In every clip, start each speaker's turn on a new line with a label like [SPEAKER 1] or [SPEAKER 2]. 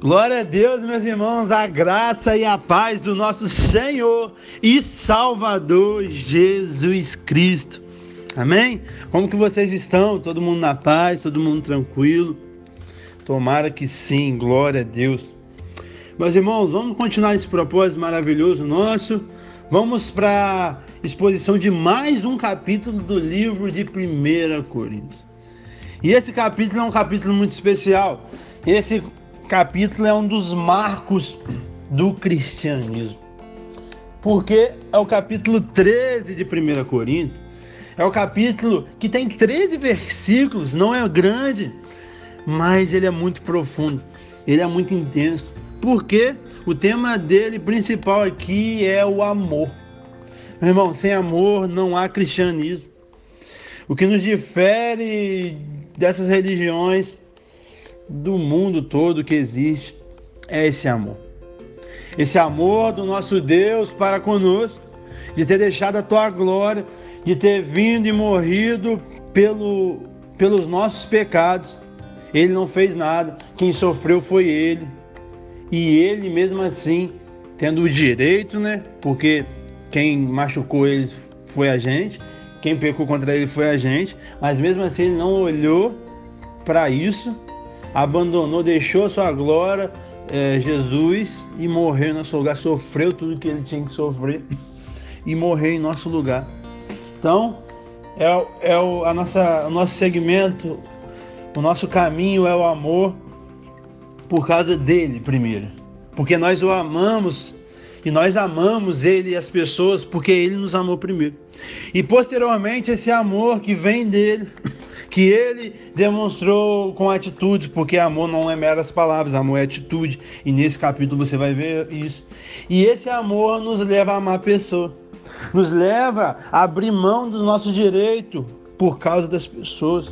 [SPEAKER 1] Glória a Deus, meus irmãos, a graça e a paz do nosso Senhor e Salvador Jesus Cristo. Amém? Como que vocês estão? Todo mundo na paz, todo mundo tranquilo? Tomara que sim, glória a Deus. Meus irmãos, vamos continuar esse propósito maravilhoso nosso. Vamos para a exposição de mais um capítulo do livro de 1 Coríntios. E esse capítulo é um capítulo muito especial. Esse capítulo é um dos marcos do cristianismo. Porque é o capítulo 13 de 1 Coríntios. É o capítulo que tem 13 versículos, não é grande, mas ele é muito profundo, ele é muito intenso. Porque o tema dele principal aqui é o amor. Meu irmão, sem amor não há cristianismo. O que nos difere dessas religiões do mundo todo que existe é esse amor. Esse amor do nosso Deus para conosco, de ter deixado a tua glória, de ter vindo e morrido pelo, pelos nossos pecados. Ele não fez nada, quem sofreu foi ele. E ele mesmo assim, tendo o direito, né? Porque quem machucou ele foi a gente, quem pecou contra ele foi a gente, mas mesmo assim ele não olhou para isso abandonou, deixou sua glória, é, Jesus, e morreu em nosso lugar, sofreu tudo que ele tinha que sofrer e morreu em nosso lugar. Então, é, é o, a nossa, o nosso segmento, o nosso caminho é o amor por causa dele primeiro. Porque nós o amamos e nós amamos ele e as pessoas porque ele nos amou primeiro. E posteriormente esse amor que vem dele que ele demonstrou com atitude, porque amor não é meras palavras, amor é atitude. E nesse capítulo você vai ver isso. E esse amor nos leva a amar a pessoa, nos leva a abrir mão do nosso direito por causa das pessoas,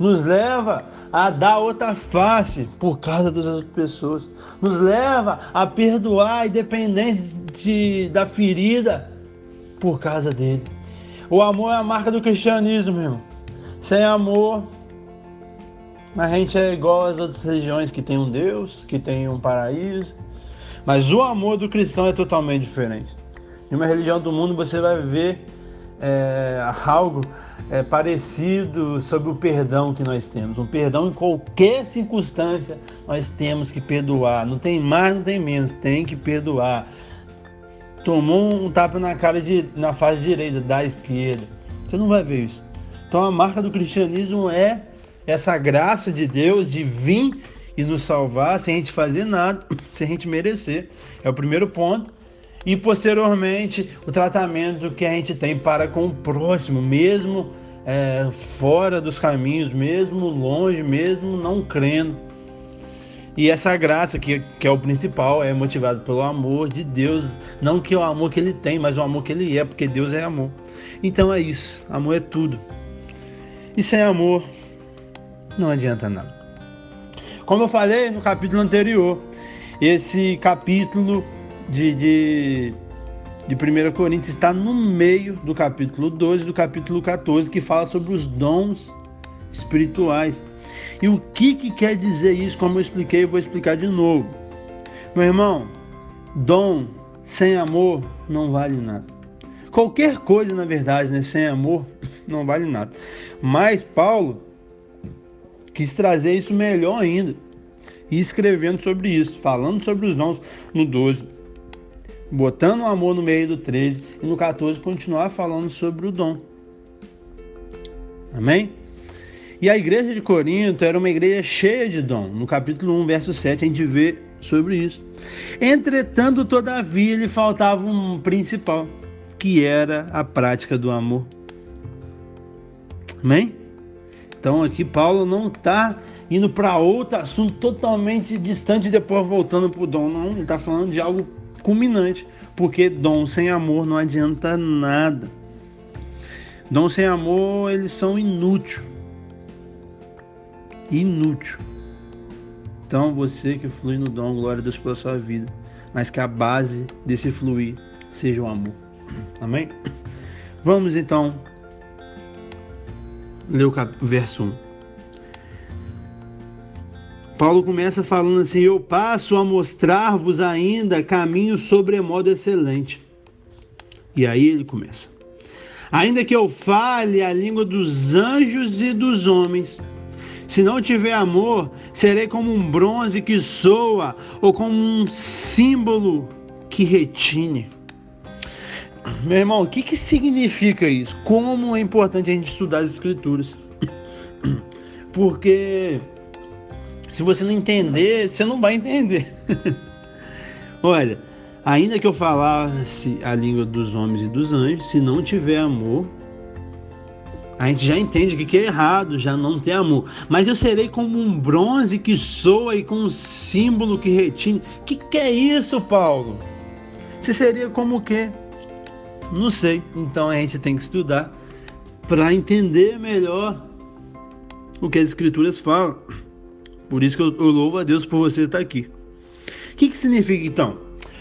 [SPEAKER 1] nos leva a dar outra face por causa das outras pessoas, nos leva a perdoar independente da ferida por causa dele. O amor é a marca do cristianismo, meu irmão. Sem amor, a gente é igual às outras religiões que tem um Deus, que tem um paraíso. Mas o amor do cristão é totalmente diferente. Em uma religião do mundo você vai ver é, algo é, parecido sobre o perdão que nós temos. Um perdão em qualquer circunstância nós temos que perdoar. Não tem mais, não tem menos, tem que perdoar. Tomou um tapa na cara de, na face direita, da esquerda. Você não vai ver isso. Então a marca do cristianismo é essa graça de Deus de vir e nos salvar sem a gente fazer nada, sem a gente merecer. É o primeiro ponto. E posteriormente o tratamento que a gente tem para com o próximo, mesmo é, fora dos caminhos, mesmo longe, mesmo não crendo. E essa graça, que, que é o principal, é motivado pelo amor de Deus. Não que o amor que ele tem, mas o amor que ele é, porque Deus é amor. Então é isso. Amor é tudo. E sem amor não adianta nada. Como eu falei no capítulo anterior, esse capítulo de, de, de 1 Coríntios está no meio do capítulo 12 do capítulo 14, que fala sobre os dons espirituais. E o que, que quer dizer isso? Como eu expliquei, eu vou explicar de novo. Meu irmão, dom sem amor não vale nada. Qualquer coisa, na verdade, né, sem amor, não vale nada. Mas Paulo quis trazer isso melhor ainda. E escrevendo sobre isso, falando sobre os dons no 12, botando o amor no meio do 13 e no 14 continuar falando sobre o dom. Amém? E a igreja de Corinto era uma igreja cheia de dom. No capítulo 1, verso 7, a gente vê sobre isso. Entretanto, todavia, lhe faltava um principal que era a prática do amor. Amém? Então aqui Paulo não está indo para outro assunto totalmente distante e depois voltando para o dom. Não, ele está falando de algo culminante. Porque dom sem amor não adianta nada. Dom sem amor, eles são inúteis. Inútil. Então você que flui no dom, glória a Deus pela sua vida. Mas que a base desse fluir seja o amor. Amém? Vamos então ler o verso 1. Paulo começa falando assim: Eu passo a mostrar-vos ainda caminho sobremodo excelente. E aí ele começa. Ainda que eu fale a língua dos anjos e dos homens, se não tiver amor, serei como um bronze que soa ou como um símbolo que retine. Meu irmão, o que, que significa isso? Como é importante a gente estudar as escrituras? Porque se você não entender, você não vai entender. Olha, ainda que eu falasse a língua dos homens e dos anjos, se não tiver amor, a gente já entende que, que é errado, já não tem amor. Mas eu serei como um bronze que soa e com um símbolo que retine. O que, que é isso, Paulo? Você seria como o quê? Não sei. Então a gente tem que estudar para entender melhor o que as escrituras falam. Por isso que eu, eu louvo a Deus por você estar aqui. O que, que significa então?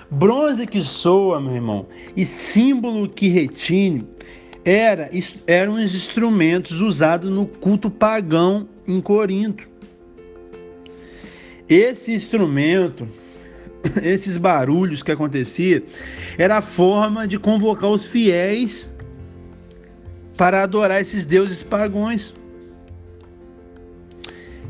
[SPEAKER 1] Bronze que soa, meu irmão, e símbolo que retine, era, eram os instrumentos usados no culto pagão em Corinto. Esse instrumento esses barulhos que acontecia era a forma de convocar os fiéis para adorar esses deuses pagões.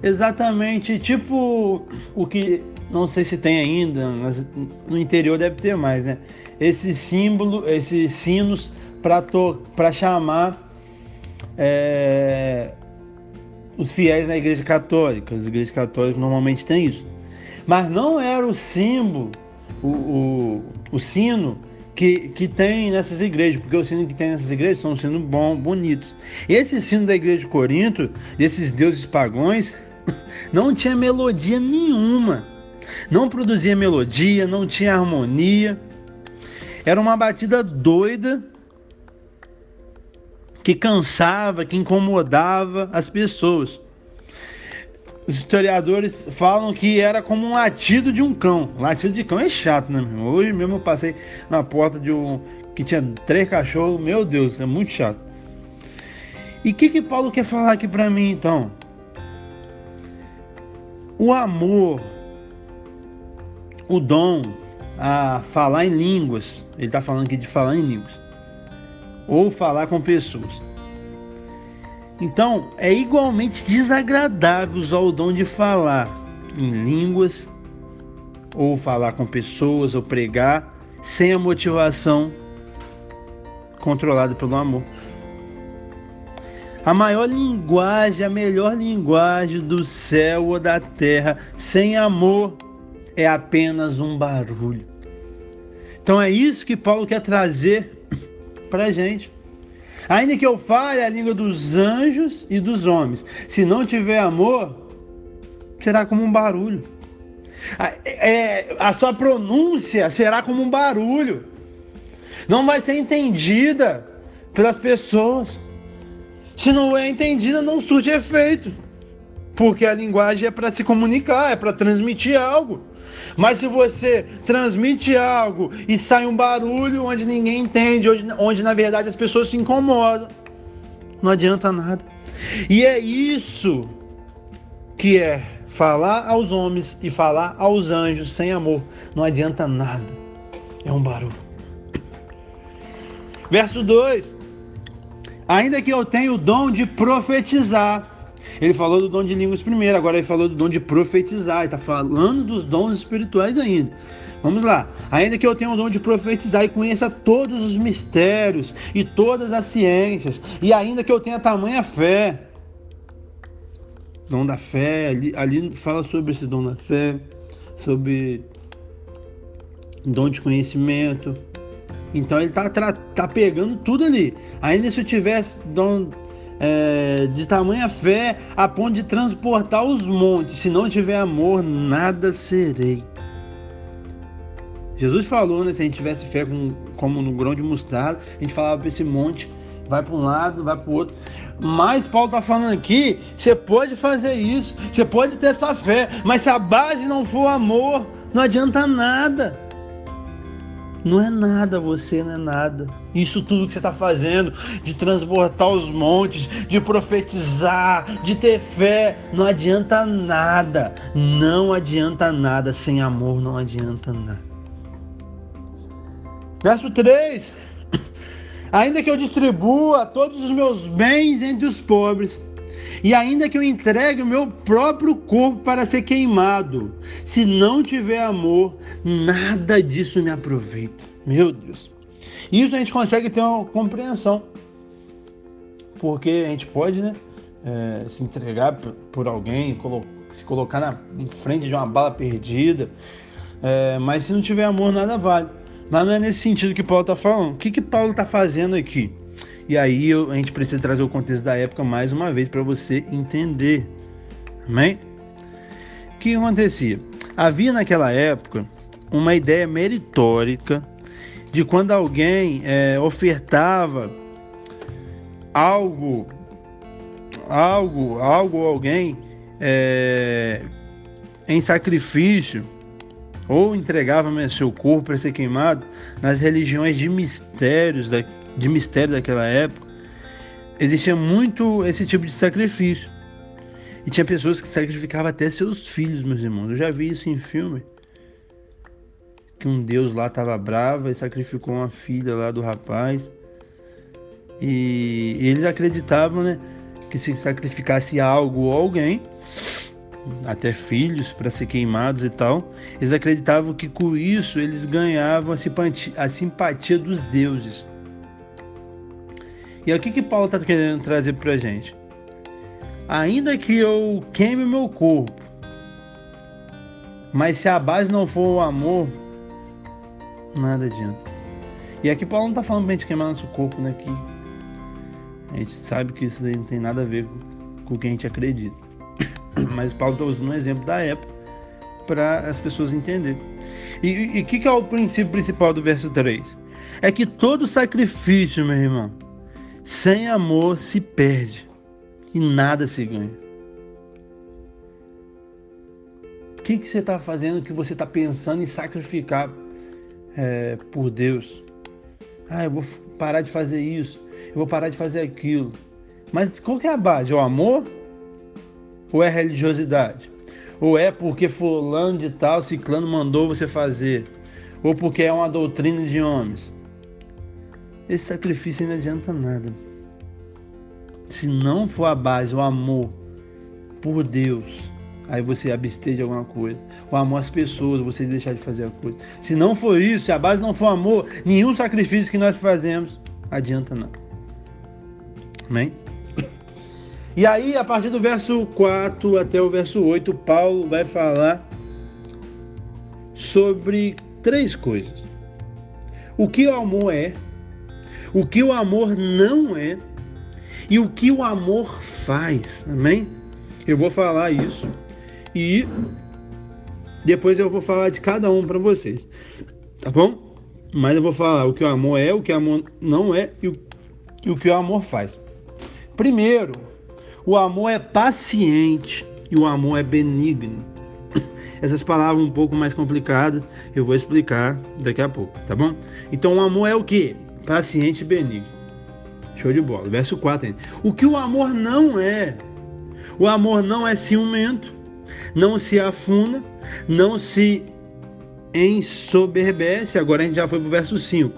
[SPEAKER 1] Exatamente, tipo o que não sei se tem ainda, mas no interior deve ter mais, né? Esse símbolo, esses sinos para chamar é, os fiéis na igreja católica. As igrejas católicas normalmente têm isso mas não era o símbolo, o, o, o sino que, que tem nessas igrejas, porque o sino que tem nessas igrejas são sinos bons, bonitos. Esse sino da igreja de Corinto, desses deuses pagões, não tinha melodia nenhuma. Não produzia melodia, não tinha harmonia. Era uma batida doida que cansava, que incomodava as pessoas os historiadores falam que era como um latido de um cão. Latido de cão é chato, né, meu? Hoje mesmo eu passei na porta de um que tinha três cachorros, meu Deus, é muito chato. E o que que Paulo quer falar aqui para mim então? O amor, o dom a falar em línguas, ele está falando aqui de falar em línguas, ou falar com pessoas. Então, é igualmente desagradável usar o dom de falar em línguas, ou falar com pessoas, ou pregar, sem a motivação controlada pelo amor. A maior linguagem, a melhor linguagem do céu ou da terra, sem amor, é apenas um barulho. Então é isso que Paulo quer trazer para gente. Ainda que eu fale a língua dos anjos e dos homens, se não tiver amor, será como um barulho. A, é, a sua pronúncia será como um barulho. Não vai ser entendida pelas pessoas. Se não é entendida, não surge efeito. Porque a linguagem é para se comunicar, é para transmitir algo. Mas se você transmite algo e sai um barulho onde ninguém entende, onde, onde na verdade as pessoas se incomodam, não adianta nada. E é isso que é falar aos homens e falar aos anjos sem amor. Não adianta nada. É um barulho. Verso 2: Ainda que eu tenha o dom de profetizar ele falou do dom de línguas primeiro, agora ele falou do dom de profetizar, está falando dos dons espirituais ainda. Vamos lá. Ainda que eu tenha o dom de profetizar e conheça todos os mistérios e todas as ciências, e ainda que eu tenha tamanha fé. Dom da fé, ali, ali fala sobre esse dom da fé, sobre dom de conhecimento. Então ele está tá pegando tudo ali. Ainda se eu tivesse dom é, de tamanha fé a ponto de transportar os montes. Se não tiver amor, nada serei. Jesus falou, né? Se a gente tivesse fé com, como no grão de mostarda, a gente falava para esse monte, vai para um lado, vai para o outro. Mas Paulo está falando aqui, você pode fazer isso, você pode ter essa fé, mas se a base não for amor, não adianta nada. Não é nada, você não é nada. Isso tudo que você está fazendo, de transbordar os montes, de profetizar, de ter fé, não adianta nada. Não adianta nada. Sem amor não adianta nada. Verso 3: Ainda que eu distribua todos os meus bens entre os pobres, e ainda que eu entregue o meu próprio corpo para ser queimado, se não tiver amor, nada disso me aproveita. Meu Deus. Isso a gente consegue ter uma compreensão. Porque a gente pode, né? É, se entregar por alguém, se colocar na, em frente de uma bala perdida. É, mas se não tiver amor, nada vale. Mas não é nesse sentido que Paulo está falando. O que, que Paulo está fazendo aqui? E aí a gente precisa trazer o contexto da época mais uma vez para você entender. Amém? O que acontecia? Havia naquela época uma ideia meritórica de quando alguém é, ofertava algo, algo, algo ou alguém é, em sacrifício ou entregava seu corpo para ser queimado nas religiões de mistérios da, de mistério daquela época, existia muito esse tipo de sacrifício. E tinha pessoas que sacrificavam até seus filhos, meus irmãos. Eu já vi isso em filme. Que um deus lá estava bravo e sacrificou uma filha lá do rapaz. E, eles acreditavam, né? Que se sacrificasse algo ou alguém, até filhos para ser queimados e tal, eles acreditavam que com isso eles ganhavam a simpatia, a simpatia dos deuses. E o que, que Paulo está querendo trazer para a gente? Ainda que eu queime meu corpo, mas se a base não for o amor, nada adianta. E aqui Paulo não está falando para a gente queimar nosso corpo, né? Que a gente sabe que isso não tem nada a ver com o que a gente acredita. Mas Paulo está usando um exemplo da época para as pessoas entenderem. E o que, que é o princípio principal do verso 3? É que todo sacrifício, meu irmão, sem amor se perde e nada se ganha. O que, que você está fazendo que você está pensando em sacrificar é, por Deus? Ah, eu vou parar de fazer isso, eu vou parar de fazer aquilo. Mas qual que é a base? É o amor? Ou é religiosidade? Ou é porque fulano de tal, ciclano mandou você fazer? Ou porque é uma doutrina de homens? Esse sacrifício não adianta nada. Se não for a base, o amor por Deus, aí você abster de alguma coisa. O amor às pessoas, você deixar de fazer a coisa. Se não for isso, se a base não for amor, nenhum sacrifício que nós fazemos adianta nada. Amém? E aí, a partir do verso 4 até o verso 8, Paulo vai falar sobre três coisas. O que o amor é, o que o amor não é e o que o amor faz. Amém? Eu vou falar isso e depois eu vou falar de cada um para vocês. Tá bom? Mas eu vou falar o que o amor é, o que o amor não é e o, e o que o amor faz. Primeiro, o amor é paciente e o amor é benigno. Essas palavras um pouco mais complicadas, eu vou explicar daqui a pouco, tá bom? Então o amor é o que? Paciente benigno. Show de bola. Verso 4 ainda. O que o amor não é? O amor não é ciumento, não se afuna, não se ensoberbece. Agora a gente já foi para o verso 5.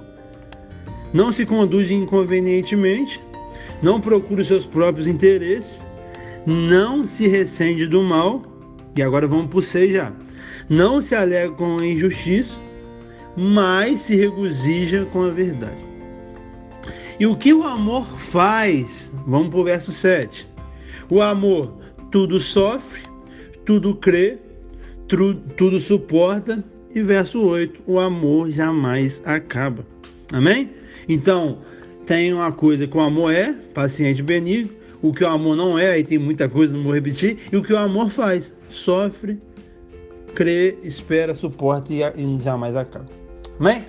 [SPEAKER 1] Não se conduz inconvenientemente, não procura os seus próprios interesses, não se ressente do mal. E agora vamos para o 6 já. Não se alega com a injustiça, mas se regozija com a verdade. E o que o amor faz? Vamos para o verso 7. O amor tudo sofre, tudo crê, tudo, suporta. E verso 8, o amor jamais acaba. Amém? Então, tem uma coisa que o amor é, paciente benigno, o que o amor não é, aí tem muita coisa, não vou repetir, e o que o amor faz? Sofre, crê, espera, suporta e, e jamais acaba. Amém?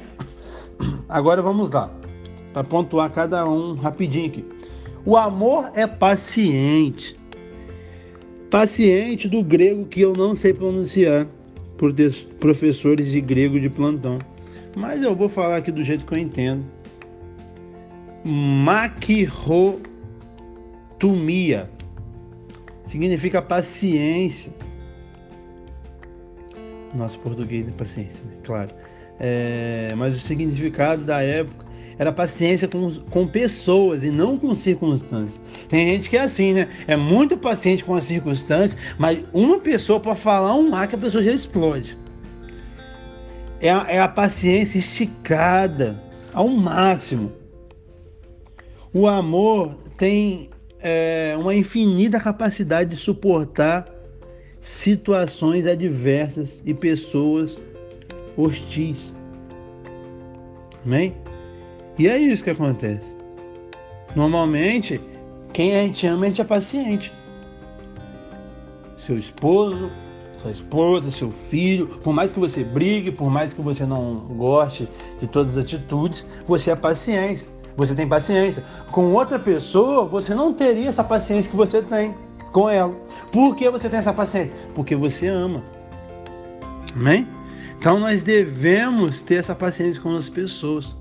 [SPEAKER 1] Agora vamos lá para pontuar cada um rapidinho aqui. O amor é paciente. Paciente do grego que eu não sei pronunciar por professores de grego de plantão. mas eu vou falar aqui do jeito que eu entendo. Maquirotumia significa paciência. Nosso português é paciência, né? claro. É, mas o significado da época era paciência com, com pessoas e não com circunstâncias. Tem gente que é assim, né? É muito paciente com as circunstâncias, mas uma pessoa pode falar um ar que a pessoa já explode. É a, é a paciência esticada ao máximo. O amor tem é, uma infinita capacidade de suportar situações adversas e pessoas hostis. Amém? E é isso que acontece. Normalmente, quem a gente ama, a gente é paciente. Seu esposo, sua esposa, seu filho, por mais que você brigue, por mais que você não goste de todas as atitudes, você é paciência. Você tem paciência. Com outra pessoa, você não teria essa paciência que você tem com ela. Por que você tem essa paciência? Porque você ama. Amém? Então nós devemos ter essa paciência com as pessoas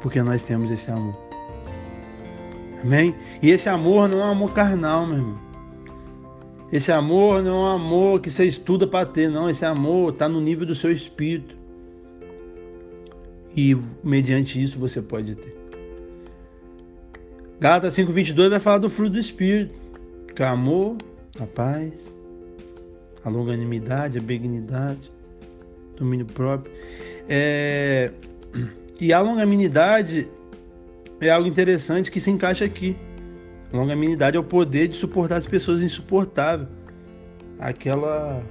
[SPEAKER 1] porque nós temos esse amor. Amém? E esse amor não é um amor carnal, meu irmão. Esse amor não é um amor que você estuda para ter, não. Esse amor está no nível do seu espírito. E mediante isso você pode ter. Gálatas 5,22 vai falar do fruto do Espírito, que é amor, a paz, a longanimidade, a benignidade, domínio próprio. É... E a longanimidade é algo interessante que se encaixa aqui. Longanimidade é o poder de suportar as pessoas insuportáveis. Aquela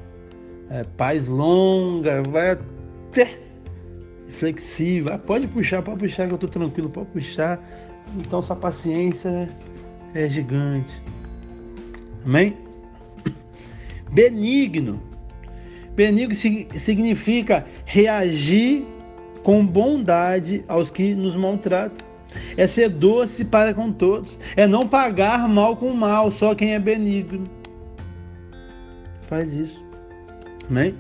[SPEAKER 1] é, paz longa, vai até flexível. Ah, pode puxar, pode puxar que eu tô tranquilo, pode puxar. Então sua paciência é gigante. Amém? Benigno. Benigno significa reagir com bondade aos que nos maltratam. É ser doce para com todos. É não pagar mal com mal, só quem é benigno. Faz isso. Amém?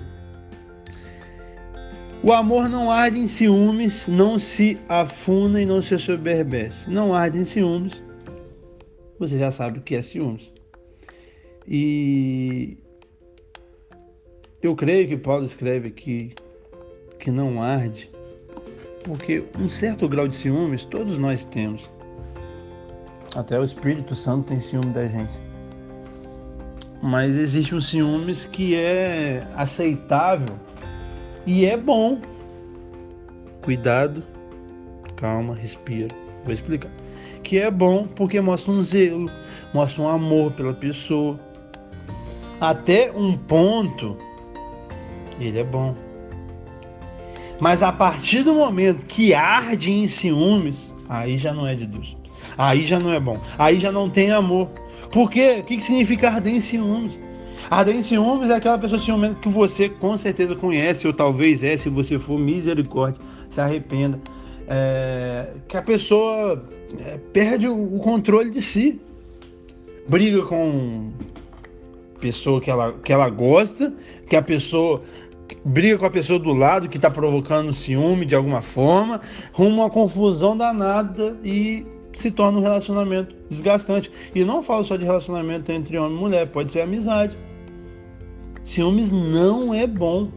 [SPEAKER 1] O amor não arde em ciúmes, não se afuna e não se soberbece. Não arde em ciúmes. Você já sabe o que é ciúmes. E eu creio que Paulo escreve aqui que não arde porque um certo grau de ciúmes todos nós temos. Até o Espírito Santo tem ciúme da gente. Mas existe um ciúmes que é aceitável e é bom. Cuidado, calma, respira. Vou explicar. Que é bom porque mostra um zelo, mostra um amor pela pessoa. Até um ponto, ele é bom. Mas a partir do momento que arde em ciúmes, aí já não é de Deus. Aí já não é bom. Aí já não tem amor. Por quê? O que significa arder em ciúmes? Arder em ciúmes é aquela pessoa ciumenta que você com certeza conhece, ou talvez é, se você for misericórdia, se arrependa. É, que a pessoa é, perde o, o controle de si. Briga com pessoa que ela, que ela gosta, que a pessoa briga com a pessoa do lado que está provocando ciúme de alguma forma, rumo uma confusão danada e se torna um relacionamento desgastante. E não falo só de relacionamento entre homem e mulher, pode ser amizade. Ciúmes não é bom.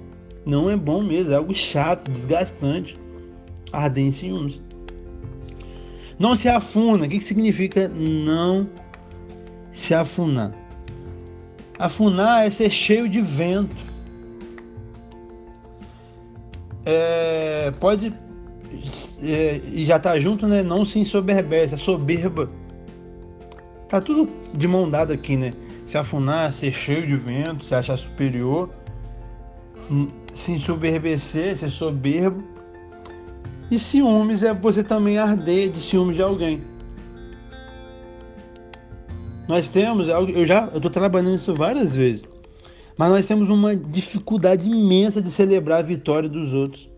[SPEAKER 1] Não é bom mesmo, é algo chato, desgastante. Arder em ciúmes. Não se afuna. O que significa não se afunar? Afunar é ser cheio de vento é, pode é, e já tá junto, né? Não se ensoberbece, soberba. Tá tudo de mão dada aqui, né? Se afunar, ser cheio de vento, se achar superior, hum, se ensoberbecer, ser soberbo. E ciúmes é você também arder de ciúmes de alguém. Nós temos, eu já eu tô trabalhando isso várias vezes. Mas nós temos uma dificuldade imensa de celebrar a vitória dos outros.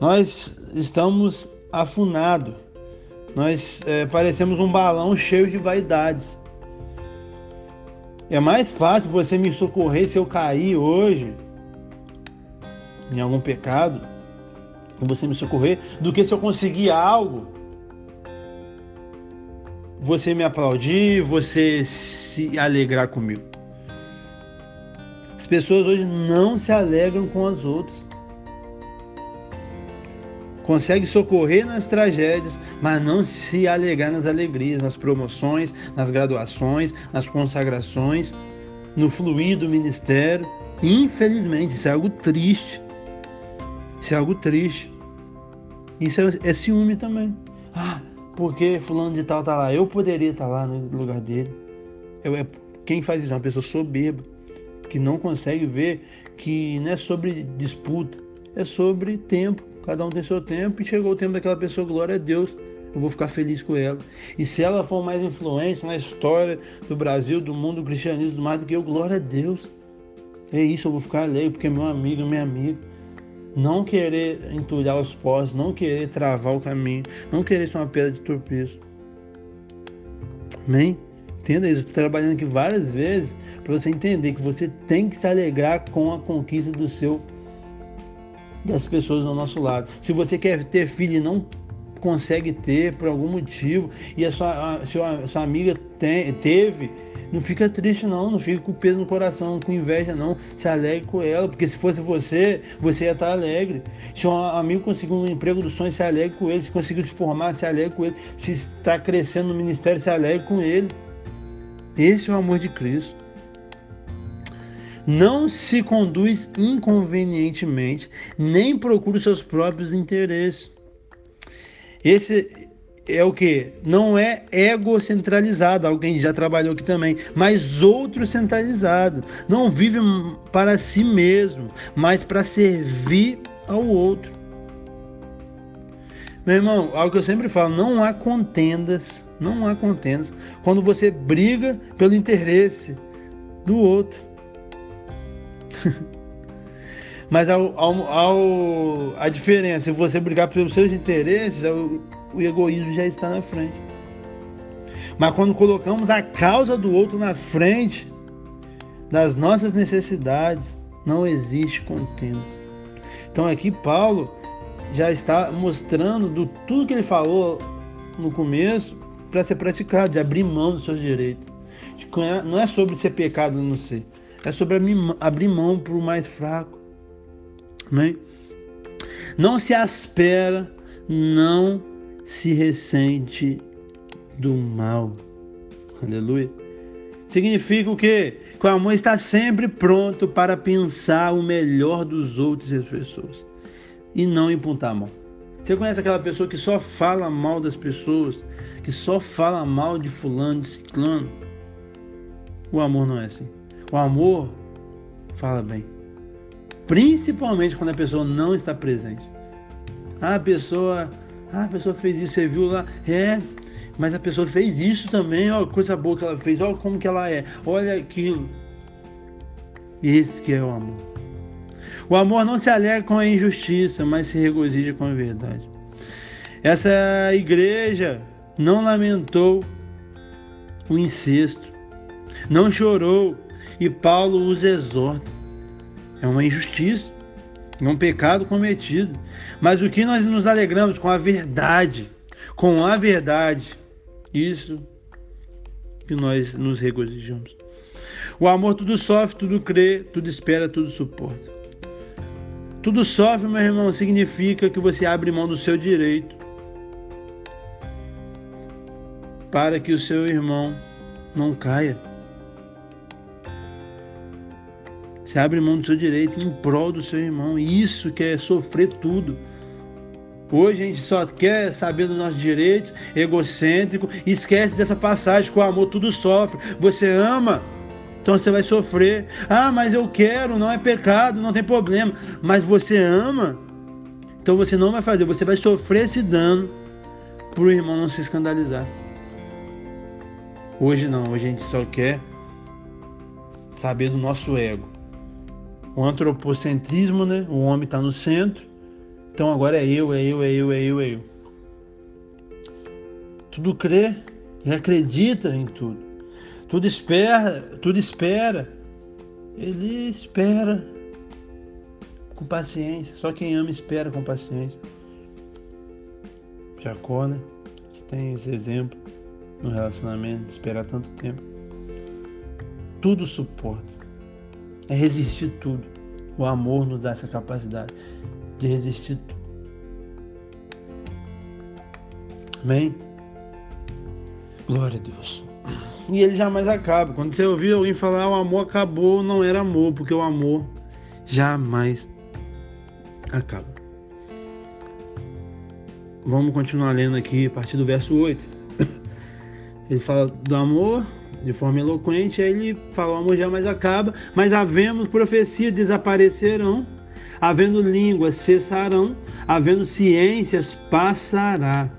[SPEAKER 1] Nós estamos afunados. Nós é, parecemos um balão cheio de vaidades. É mais fácil você me socorrer se eu cair hoje em algum pecado, você me socorrer, do que se eu conseguir algo, você me aplaudir, você se alegrar comigo. As pessoas hoje não se alegram com as outras. Consegue socorrer nas tragédias, mas não se alegrar nas alegrias, nas promoções, nas graduações, nas consagrações, no fluir do ministério. Infelizmente, isso é algo triste. Isso é algo triste. Isso é, é ciúme também. Ah, porque fulano de tal tá lá. Eu poderia estar tá lá no lugar dele. Eu, é, quem faz isso é uma pessoa soberba, que não consegue ver que não é sobre disputa, é sobre tempo. Cada um tem seu tempo e chegou o tempo daquela pessoa, glória a Deus. Eu vou ficar feliz com ela. E se ela for mais influente na história do Brasil, do mundo, do cristianismo, mais do que eu, glória a Deus. É isso, eu vou ficar alegre, porque meu amigo, minha amiga. Não querer entulhar os postos, não querer travar o caminho, não querer ser uma pedra de tropeço. Amém? Entenda isso. Estou trabalhando aqui várias vezes para você entender que você tem que se alegrar com a conquista do seu das pessoas ao nosso lado. Se você quer ter filho e não consegue ter por algum motivo e a sua, a sua, a sua amiga tem, teve não fica triste não, não fica com peso no coração, com inveja não. Se alegre com ela, porque se fosse você, você ia estar alegre. Se um amigo conseguiu um emprego dos sonhos, se alegre com ele. Se conseguiu se formar, se alegre com ele. Se está crescendo no ministério, se alegre com ele. Esse é o amor de Cristo. Não se conduz inconvenientemente, nem procura os seus próprios interesses. Esse, é o que? Não é egocentralizado, alguém já trabalhou aqui também, mas outro centralizado. Não vive para si mesmo, mas para servir ao outro. Meu irmão, algo que eu sempre falo, não há contendas, não há contendas quando você briga pelo interesse do outro. Mas ao, ao, ao, a diferença, se você brigar pelos seus interesses, o, o egoísmo já está na frente. Mas quando colocamos a causa do outro na frente das nossas necessidades, não existe contento. Então aqui Paulo já está mostrando do tudo que ele falou no começo para ser praticado, de abrir mão dos seus direitos. Não é sobre ser pecado não ser, é sobre abrir mão para o mais fraco. Amém? Não se espera, não se ressente do mal. Aleluia. Significa o quê? Que o amor está sempre pronto para pensar o melhor dos outros e das pessoas e não imputar mal. Você conhece aquela pessoa que só fala mal das pessoas, que só fala mal de fulano, de ciclano? O amor não é assim. O amor fala bem. Principalmente quando a pessoa não está presente. A pessoa ah, a pessoa fez isso, você viu lá? É, mas a pessoa fez isso também, olha coisa boa que ela fez, olha como que ela é, olha aquilo. Esse que é o amor. O amor não se alegra com a injustiça, mas se regozija com a verdade. Essa igreja não lamentou o incesto, não chorou, e Paulo os exorta. É uma injustiça. É um pecado cometido. Mas o que nós nos alegramos com a verdade, com a verdade, isso que nós nos regozijamos. O amor tudo sofre, tudo crê, tudo espera, tudo suporta. Tudo sofre, meu irmão, significa que você abre mão do seu direito para que o seu irmão não caia. Você abre mão do seu direito em prol do seu irmão. Isso que é sofrer tudo. Hoje a gente só quer saber dos nossos direitos, egocêntrico, esquece dessa passagem que o amor tudo sofre. Você ama, então você vai sofrer. Ah, mas eu quero, não é pecado, não tem problema. Mas você ama, então você não vai fazer, você vai sofrer esse dano para o irmão não se escandalizar. Hoje não, hoje a gente só quer saber do nosso ego o antropocentrismo, né? O homem está no centro. Então agora é eu, é eu, é eu, é eu, é eu. Tudo crê e acredita em tudo. Tudo espera, tudo espera. Ele espera com paciência. Só quem ama espera com paciência. Jacó, né? Que tem esse exemplo no relacionamento, esperar tanto tempo. Tudo suporta. É resistir tudo. O amor nos dá essa capacidade de resistir tudo. Amém? Glória a Deus. E ele jamais acaba. Quando você ouvir alguém falar o amor acabou, não era amor, porque o amor jamais acaba. Vamos continuar lendo aqui a partir do verso 8. Ele fala do amor de forma eloquente, aí ele fala: o amor jamais acaba, mas havendo profecia desaparecerão, havendo línguas cessarão, havendo ciências passará.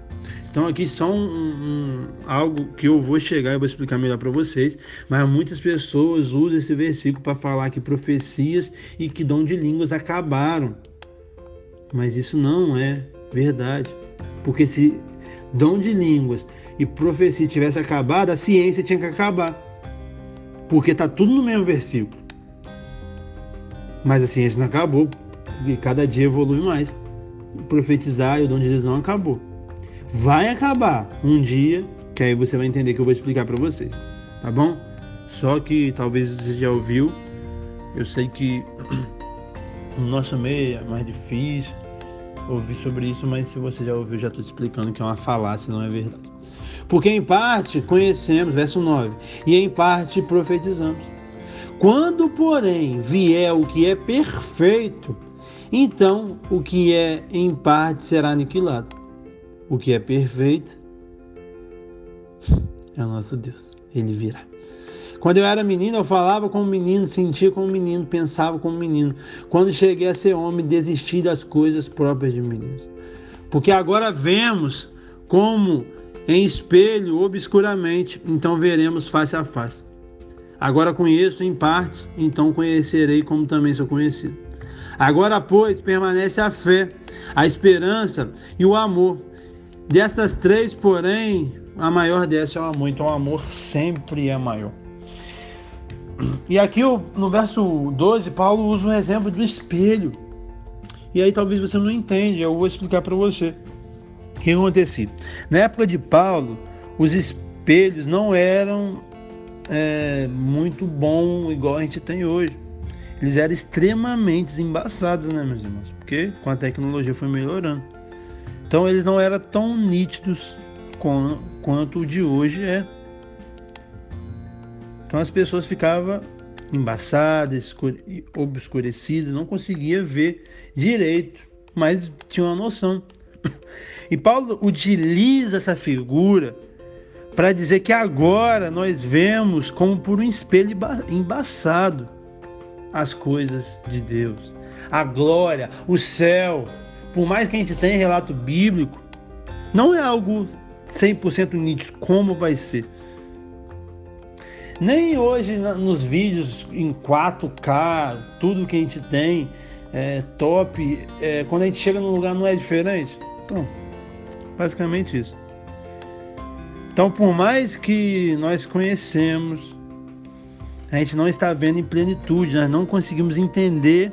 [SPEAKER 1] Então aqui só um, um, algo que eu vou chegar e vou explicar melhor para vocês, mas muitas pessoas usam esse versículo para falar que profecias e que dom de línguas acabaram. Mas isso não é verdade. Porque se dom de línguas e profecia tivesse acabado, a ciência tinha que acabar. Porque está tudo no mesmo versículo. Mas a ciência não acabou, porque cada dia evolui mais. Profetizar e o dom de Deus não acabou vai acabar um dia, que aí você vai entender que eu vou explicar para vocês, tá bom? Só que talvez você já ouviu, eu sei que no nosso meio é mais difícil ouvir sobre isso, mas se você já ouviu, já estou explicando que é uma falácia, não é verdade. Porque em parte conhecemos, verso 9, e em parte profetizamos. Quando, porém, vier o que é perfeito, então o que é em parte será aniquilado. O que é perfeito é o nosso Deus. Ele virá. Quando eu era menino, eu falava como menino, sentia como menino, pensava como menino. Quando cheguei a ser homem, desisti das coisas próprias de meninos. Porque agora vemos como em espelho obscuramente, então veremos face a face. Agora conheço em partes, então conhecerei como também sou conhecido. Agora, pois, permanece a fé, a esperança e o amor. Dessas três, porém, a maior dessa é o amor. Então, o amor sempre é maior. E aqui no verso 12, Paulo usa um exemplo do espelho. E aí talvez você não entenda, eu vou explicar para você. O que acontecia? Na época de Paulo, os espelhos não eram é, muito bons igual a gente tem hoje. Eles eram extremamente embaçados, né, meus irmãos? Porque com a tecnologia foi melhorando. Então eles não eram tão nítidos quanto o de hoje é. Então as pessoas ficavam embaçadas, obscurecidas, não conseguia ver direito, mas tinha uma noção. E Paulo utiliza essa figura para dizer que agora nós vemos como por um espelho embaçado as coisas de Deus. A glória, o céu, por mais que a gente tenha relato bíblico, não é algo 100% nítido como vai ser. Nem hoje nos vídeos em 4K, tudo que a gente tem é, top, é, quando a gente chega num lugar não é diferente. Então, basicamente isso. Então, por mais que nós conhecemos, a gente não está vendo em plenitude, nós não conseguimos entender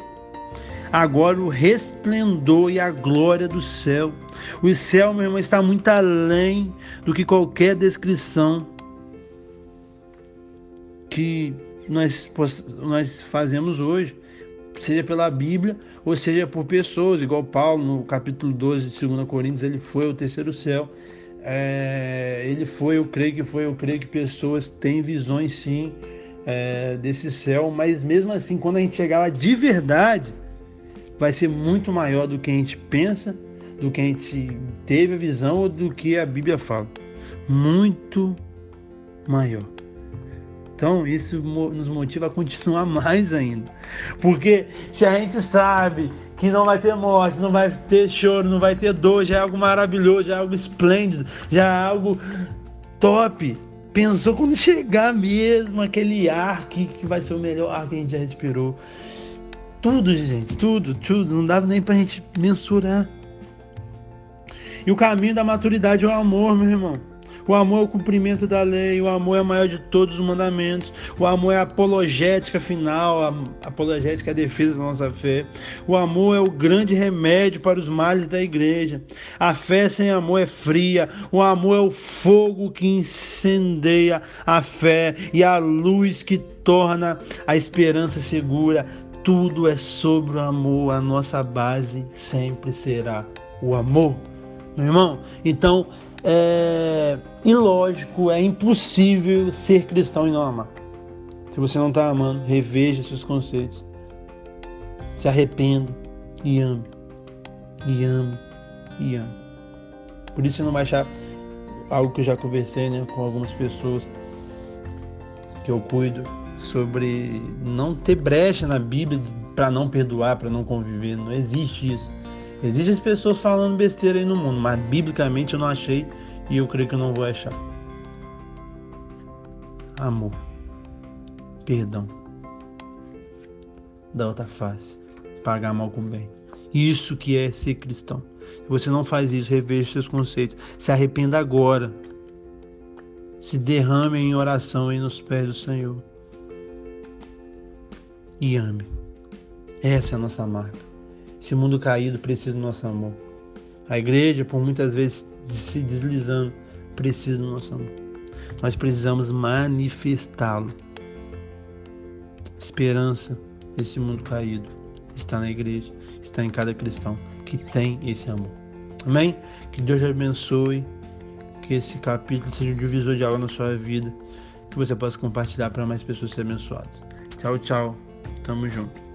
[SPEAKER 1] agora o resplendor e a glória do céu. O céu, meu irmão, está muito além do que qualquer descrição que nós, nós fazemos hoje, seja pela Bíblia ou seja por pessoas, igual Paulo no capítulo 12 de 2 Coríntios, ele foi ao terceiro céu. É, ele foi, eu creio que foi, eu creio que pessoas têm visões sim é, desse céu, mas mesmo assim, quando a gente chegar lá de verdade, vai ser muito maior do que a gente pensa, do que a gente teve a visão ou do que a Bíblia fala. Muito maior. Então isso nos motiva a continuar mais ainda. Porque se a gente sabe que não vai ter morte, não vai ter choro, não vai ter dor, já é algo maravilhoso, já é algo esplêndido, já é algo top. Pensou quando chegar mesmo aquele ar que, que vai ser o melhor ar que a gente já respirou. Tudo, gente, tudo, tudo. Não dava nem pra gente mensurar. E o caminho da maturidade é o amor, meu irmão. O amor é o cumprimento da lei, o amor é o maior de todos os mandamentos. O amor é a apologética final, a apologética é a defesa da nossa fé. O amor é o grande remédio para os males da igreja. A fé sem amor é fria. O amor é o fogo que incendeia a fé e a luz que torna a esperança segura. Tudo é sobre o amor. A nossa base sempre será o amor. Meu irmão, então é ilógico, é impossível ser cristão e não amar. Se você não está amando, reveja seus conceitos. Se arrependa e ame. E ame. E ame. Por isso você não vai achar algo que eu já conversei né, com algumas pessoas que eu cuido sobre não ter brecha na Bíblia para não perdoar, para não conviver. Não existe isso. Existem pessoas falando besteira aí no mundo, mas biblicamente eu não achei e eu creio que eu não vou achar. Amor, perdão, da outra face, pagar mal com bem. Isso que é ser cristão. Se você não faz isso, reveja seus conceitos. Se arrependa agora. Se derrame em oração aí nos pés do Senhor. E ame. Essa é a nossa marca. Esse mundo caído precisa do nosso amor. A igreja, por muitas vezes se deslizando, precisa do nosso amor. Nós precisamos manifestá-lo. Esperança nesse mundo caído está na igreja, está em cada cristão que tem esse amor. Amém? Que Deus te abençoe, que esse capítulo seja um divisor de água na sua vida, que você possa compartilhar para mais pessoas serem abençoadas. Tchau, tchau. Tamo junto.